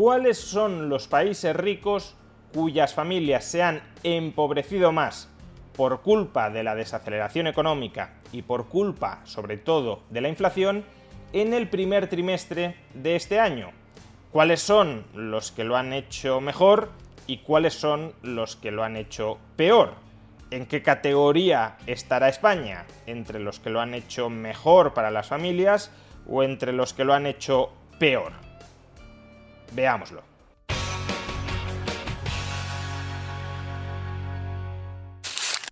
¿Cuáles son los países ricos cuyas familias se han empobrecido más por culpa de la desaceleración económica y por culpa, sobre todo, de la inflación en el primer trimestre de este año? ¿Cuáles son los que lo han hecho mejor y cuáles son los que lo han hecho peor? ¿En qué categoría estará España? ¿Entre los que lo han hecho mejor para las familias o entre los que lo han hecho peor? Veámoslo.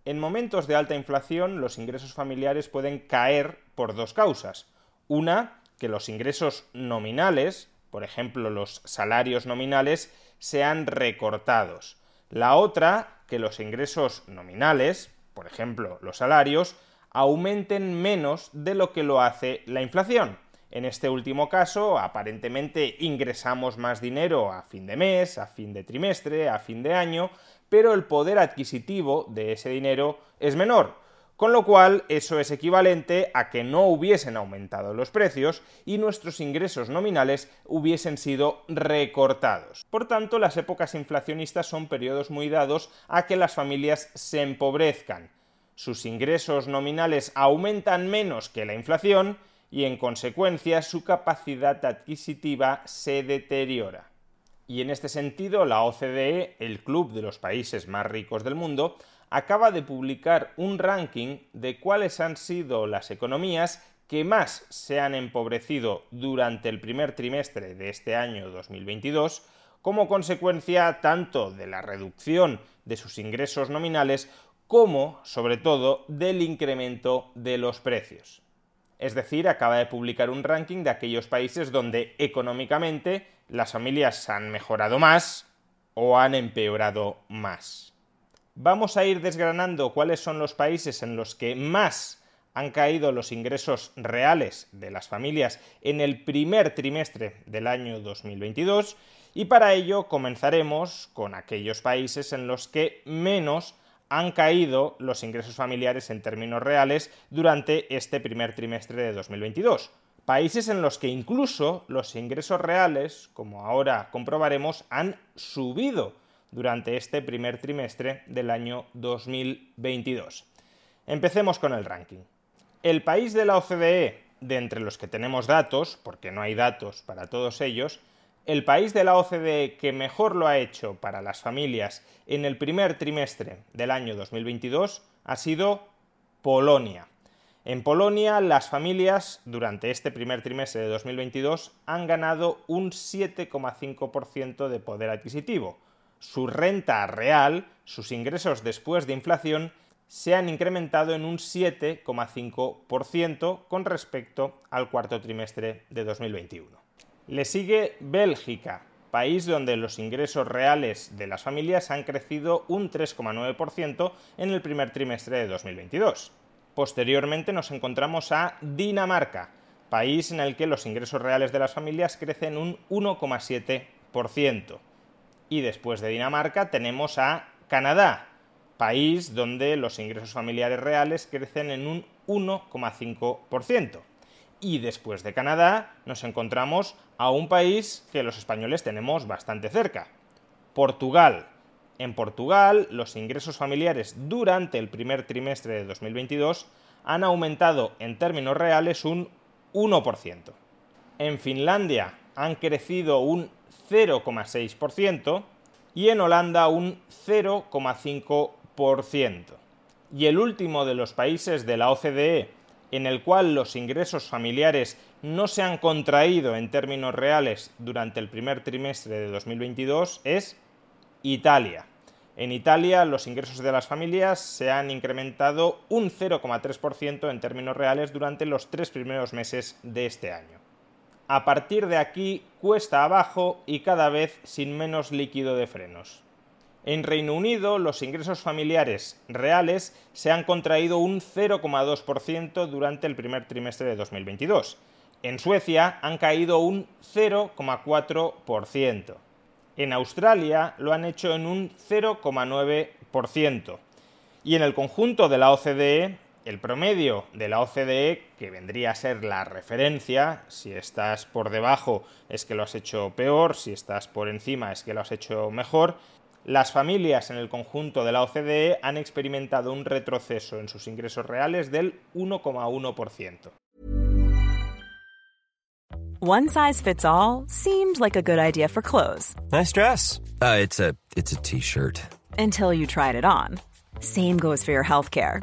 En momentos de alta inflación, los ingresos familiares pueden caer por dos causas. Una, que los ingresos nominales, por ejemplo los salarios nominales, sean recortados. La otra, que los ingresos nominales, por ejemplo los salarios, aumenten menos de lo que lo hace la inflación. En este último caso, aparentemente ingresamos más dinero a fin de mes, a fin de trimestre, a fin de año, pero el poder adquisitivo de ese dinero es menor, con lo cual eso es equivalente a que no hubiesen aumentado los precios y nuestros ingresos nominales hubiesen sido recortados. Por tanto, las épocas inflacionistas son periodos muy dados a que las familias se empobrezcan. Sus ingresos nominales aumentan menos que la inflación y en consecuencia su capacidad adquisitiva se deteriora. Y en este sentido, la OCDE, el club de los países más ricos del mundo, acaba de publicar un ranking de cuáles han sido las economías que más se han empobrecido durante el primer trimestre de este año 2022, como consecuencia tanto de la reducción de sus ingresos nominales como, sobre todo, del incremento de los precios. Es decir, acaba de publicar un ranking de aquellos países donde económicamente las familias han mejorado más o han empeorado más. Vamos a ir desgranando cuáles son los países en los que más han caído los ingresos reales de las familias en el primer trimestre del año 2022 y para ello comenzaremos con aquellos países en los que menos han caído los ingresos familiares en términos reales durante este primer trimestre de 2022. Países en los que incluso los ingresos reales, como ahora comprobaremos, han subido durante este primer trimestre del año 2022. Empecemos con el ranking. El país de la OCDE, de entre los que tenemos datos, porque no hay datos para todos ellos, el país de la OCDE que mejor lo ha hecho para las familias en el primer trimestre del año 2022 ha sido Polonia. En Polonia, las familias durante este primer trimestre de 2022 han ganado un 7,5% de poder adquisitivo. Su renta real, sus ingresos después de inflación, se han incrementado en un 7,5% con respecto al cuarto trimestre de 2021. Le sigue Bélgica, país donde los ingresos reales de las familias han crecido un 3,9% en el primer trimestre de 2022. Posteriormente nos encontramos a Dinamarca, país en el que los ingresos reales de las familias crecen un 1,7%. Y después de Dinamarca tenemos a Canadá, país donde los ingresos familiares reales crecen en un 1,5%. Y después de Canadá nos encontramos a un país que los españoles tenemos bastante cerca, Portugal. En Portugal los ingresos familiares durante el primer trimestre de 2022 han aumentado en términos reales un 1%. En Finlandia han crecido un 0,6% y en Holanda un 0,5%. Y el último de los países de la OCDE en el cual los ingresos familiares no se han contraído en términos reales durante el primer trimestre de 2022 es Italia. En Italia los ingresos de las familias se han incrementado un 0,3% en términos reales durante los tres primeros meses de este año. A partir de aquí cuesta abajo y cada vez sin menos líquido de frenos. En Reino Unido, los ingresos familiares reales se han contraído un 0,2% durante el primer trimestre de 2022. En Suecia han caído un 0,4%. En Australia lo han hecho en un 0,9%. Y en el conjunto de la OCDE, el promedio de la OCDE, que vendría a ser la referencia, si estás por debajo es que lo has hecho peor, si estás por encima es que lo has hecho mejor, las familias en el conjunto de la OCDE han experimentado un retroceso en sus ingresos reales del 1,1%. One size fits all seemed like a good idea for clothes. Nice dress. Uh, it's a it's a t-shirt. Until you tried it on. Same goes for your healthcare.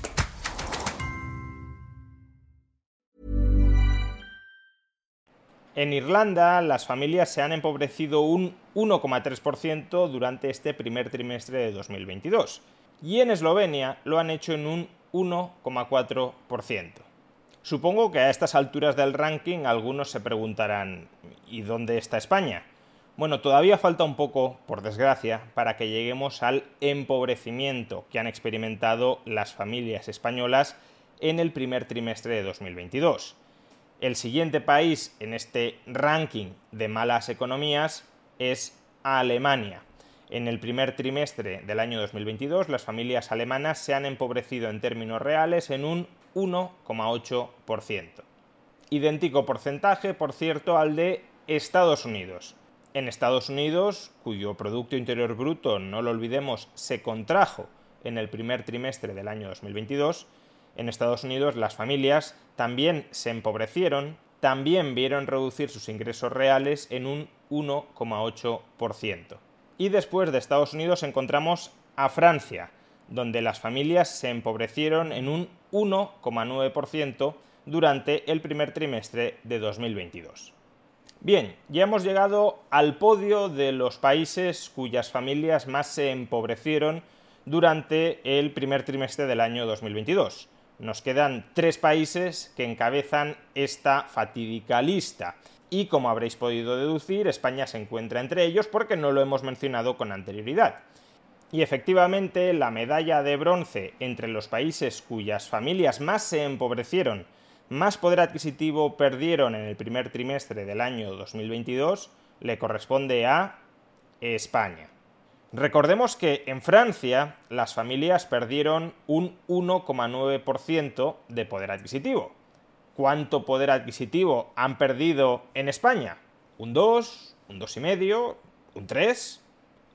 En Irlanda, las familias se han empobrecido un 1,3% durante este primer trimestre de 2022 y en Eslovenia lo han hecho en un 1,4%. Supongo que a estas alturas del ranking algunos se preguntarán ¿y dónde está España? Bueno, todavía falta un poco, por desgracia, para que lleguemos al empobrecimiento que han experimentado las familias españolas en el primer trimestre de 2022. El siguiente país en este ranking de malas economías es Alemania. En el primer trimestre del año 2022, las familias alemanas se han empobrecido en términos reales en un 1,8%. Idéntico porcentaje, por cierto, al de Estados Unidos. En Estados Unidos, cuyo Producto Interior Bruto, no lo olvidemos, se contrajo en el primer trimestre del año 2022, en Estados Unidos las familias también se empobrecieron, también vieron reducir sus ingresos reales en un 1,8%. Y después de Estados Unidos encontramos a Francia, donde las familias se empobrecieron en un 1,9% durante el primer trimestre de 2022. Bien, ya hemos llegado al podio de los países cuyas familias más se empobrecieron durante el primer trimestre del año 2022. Nos quedan tres países que encabezan esta fatídica lista. Y como habréis podido deducir, España se encuentra entre ellos porque no lo hemos mencionado con anterioridad. Y efectivamente, la medalla de bronce entre los países cuyas familias más se empobrecieron, más poder adquisitivo perdieron en el primer trimestre del año 2022, le corresponde a España. Recordemos que en Francia las familias perdieron un 1,9% de poder adquisitivo. ¿Cuánto poder adquisitivo han perdido en España? ¿Un 2? ¿Un 2,5? ¿Un 3?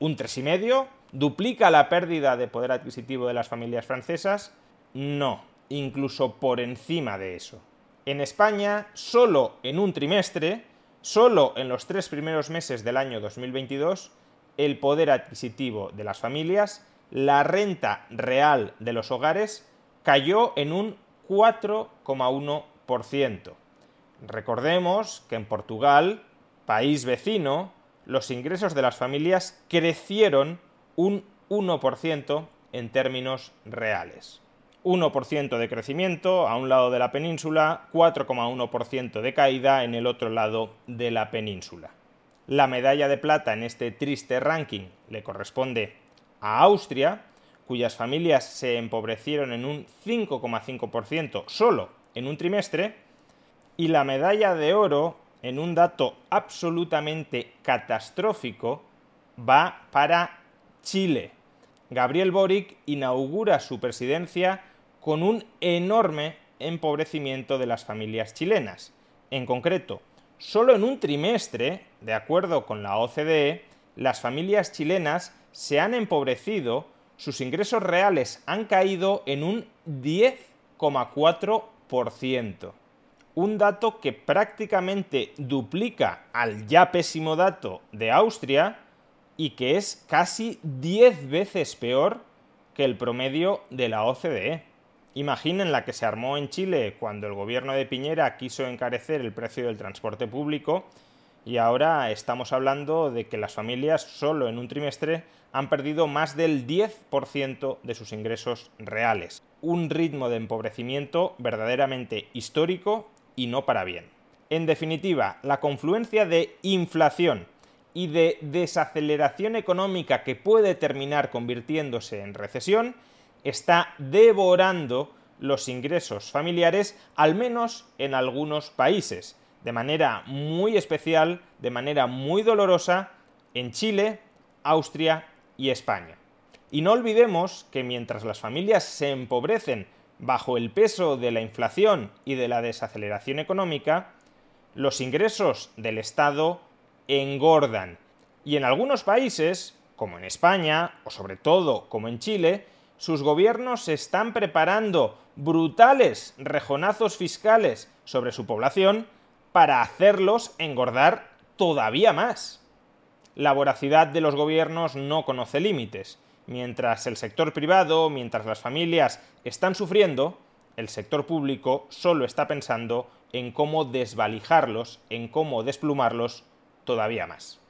¿Un 3,5? ¿Duplica la pérdida de poder adquisitivo de las familias francesas? No, incluso por encima de eso. En España, solo en un trimestre, solo en los tres primeros meses del año 2022, el poder adquisitivo de las familias, la renta real de los hogares cayó en un 4,1%. Recordemos que en Portugal, país vecino, los ingresos de las familias crecieron un 1% en términos reales. 1% de crecimiento a un lado de la península, 4,1% de caída en el otro lado de la península. La medalla de plata en este triste ranking le corresponde a Austria, cuyas familias se empobrecieron en un 5,5% solo en un trimestre, y la medalla de oro, en un dato absolutamente catastrófico, va para Chile. Gabriel Boric inaugura su presidencia con un enorme empobrecimiento de las familias chilenas. En concreto, solo en un trimestre, de acuerdo con la OCDE, las familias chilenas se han empobrecido, sus ingresos reales han caído en un 10,4% un dato que prácticamente duplica al ya pésimo dato de Austria y que es casi 10 veces peor que el promedio de la OCDE. Imaginen la que se armó en Chile cuando el gobierno de Piñera quiso encarecer el precio del transporte público y ahora estamos hablando de que las familias solo en un trimestre han perdido más del 10% de sus ingresos reales. Un ritmo de empobrecimiento verdaderamente histórico y no para bien. En definitiva, la confluencia de inflación y de desaceleración económica que puede terminar convirtiéndose en recesión está devorando los ingresos familiares, al menos en algunos países, de manera muy especial, de manera muy dolorosa, en Chile, Austria y España. Y no olvidemos que mientras las familias se empobrecen bajo el peso de la inflación y de la desaceleración económica, los ingresos del Estado engordan. Y en algunos países, como en España, o sobre todo como en Chile, sus gobiernos están preparando brutales rejonazos fiscales sobre su población para hacerlos engordar todavía más. La voracidad de los gobiernos no conoce límites mientras el sector privado, mientras las familias están sufriendo, el sector público solo está pensando en cómo desvalijarlos, en cómo desplumarlos todavía más.